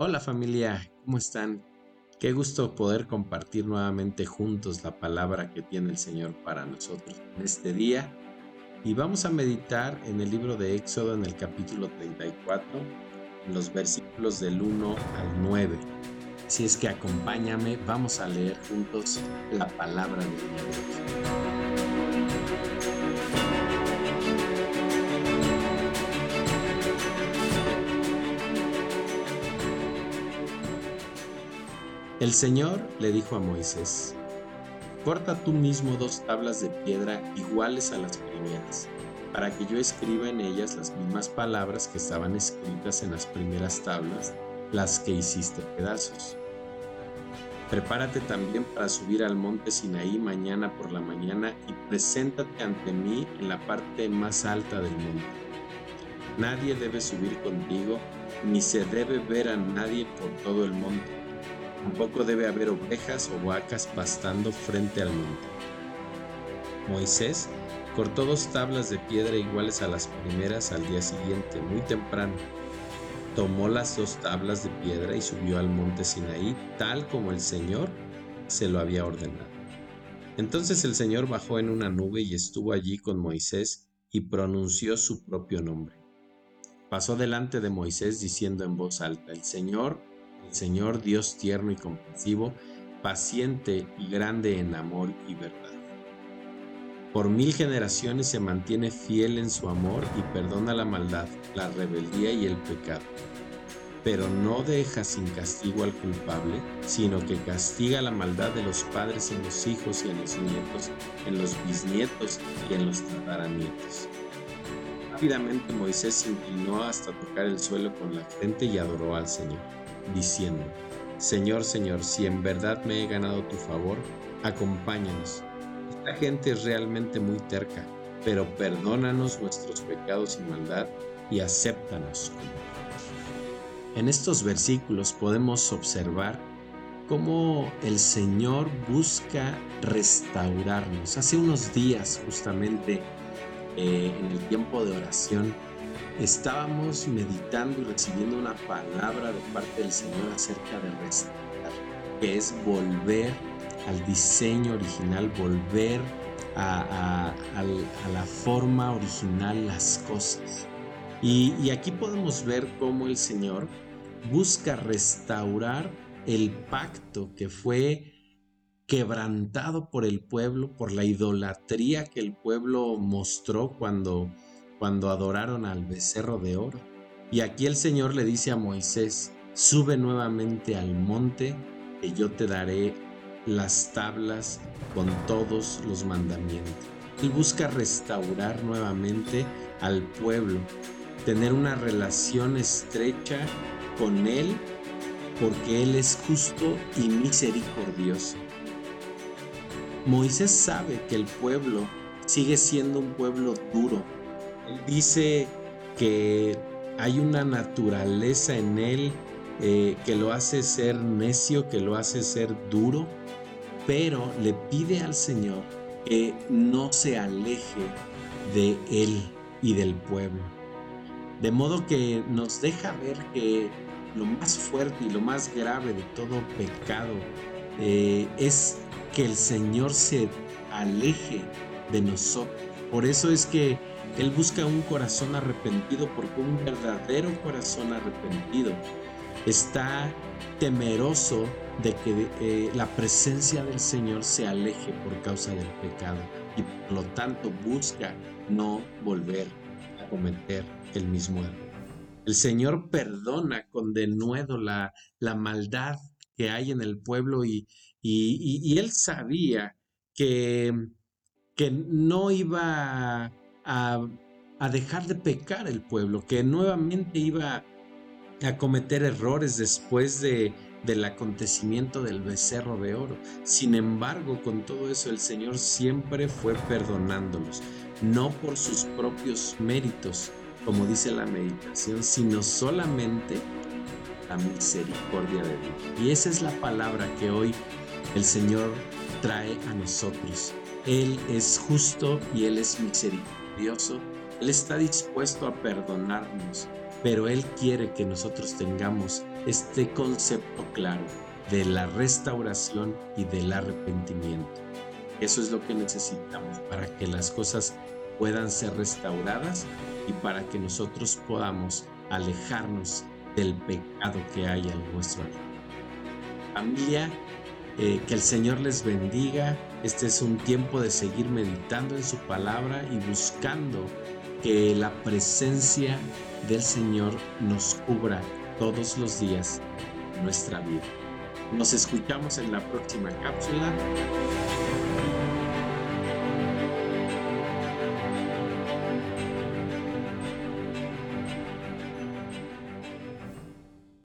Hola familia, ¿cómo están? Qué gusto poder compartir nuevamente juntos la palabra que tiene el Señor para nosotros en este día. Y vamos a meditar en el libro de Éxodo en el capítulo 34, en los versículos del 1 al 9. Si es que acompáñame, vamos a leer juntos la palabra de Dios. El Señor le dijo a Moisés, Corta tú mismo dos tablas de piedra iguales a las primeras, para que yo escriba en ellas las mismas palabras que estaban escritas en las primeras tablas, las que hiciste pedazos. Prepárate también para subir al monte Sinaí mañana por la mañana y preséntate ante mí en la parte más alta del monte. Nadie debe subir contigo, ni se debe ver a nadie por todo el monte Tampoco debe haber ovejas o vacas pastando frente al monte. Moisés cortó dos tablas de piedra iguales a las primeras al día siguiente, muy temprano. Tomó las dos tablas de piedra y subió al monte Sinaí, tal como el Señor se lo había ordenado. Entonces el Señor bajó en una nube y estuvo allí con Moisés y pronunció su propio nombre. Pasó delante de Moisés diciendo en voz alta, El Señor el Señor Dios tierno y compasivo, paciente y grande en amor y verdad. Por mil generaciones se mantiene fiel en su amor y perdona la maldad, la rebeldía y el pecado. Pero no deja sin castigo al culpable, sino que castiga la maldad de los padres en los hijos y en los nietos, en los bisnietos y en los tataranietos. Rápidamente Moisés se inclinó hasta tocar el suelo con la frente y adoró al Señor diciendo, Señor, Señor, si en verdad me he ganado tu favor, acompáñanos. Esta gente es realmente muy terca, pero perdónanos nuestros pecados y maldad y acéptanos. En estos versículos podemos observar cómo el Señor busca restaurarnos. Hace unos días justamente eh, en el tiempo de oración, estábamos meditando y recibiendo una palabra de parte del Señor acerca de restaurar, que es volver al diseño original, volver a, la forma original las cosas. Y, y aquí podemos ver cómo el Señor busca restaurar el pacto que fue quebrantado por el pueblo, por la idolatría que el pueblo mostró cuando cuando adoraron al becerro de oro. Y aquí el Señor le dice a Moisés, sube nuevamente al monte, que yo te daré las tablas con todos los mandamientos. Él busca restaurar nuevamente al pueblo, tener una relación estrecha con Él, porque Él es justo y misericordioso. Moisés sabe que el pueblo sigue siendo un pueblo duro, dice que hay una naturaleza en él eh, que lo hace ser necio, que lo hace ser duro, pero le pide al Señor que no se aleje de él y del pueblo. De modo que nos deja ver que lo más fuerte y lo más grave de todo pecado eh, es que el Señor se aleje de nosotros. Por eso es que él busca un corazón arrepentido porque un verdadero corazón arrepentido está temeroso de que eh, la presencia del Señor se aleje por causa del pecado y por lo tanto busca no volver a cometer el mismo error. El Señor perdona con denuedo la, la maldad que hay en el pueblo y, y, él sabía que, que no iba a, dejar de pecar el pueblo, que nuevamente iba a cometer errores después de, del acontecimiento del becerro de oro. Sin embargo, con todo eso el Señor siempre fue perdonándolos, no por sus propios méritos, como dice la meditación, sino solamente la misericordia de Dios. Y esa es la palabra que hoy el Señor trae a nosotros. Él es justo y Él es misericordioso él está dispuesto a perdonarnos, pero Él quiere que nosotros tengamos este concepto claro de la restauración y del arrepentimiento. Eso es lo que necesitamos para que las cosas puedan ser restauradas y para que nosotros podamos alejarnos del pecado que hay en nuestro vida. Familia, eh, que el Señor les bendiga. Este es un tiempo de seguir meditando en su palabra y buscando que la presencia del Señor nos cubra todos los días nuestra vida. Nos escuchamos en la próxima cápsula.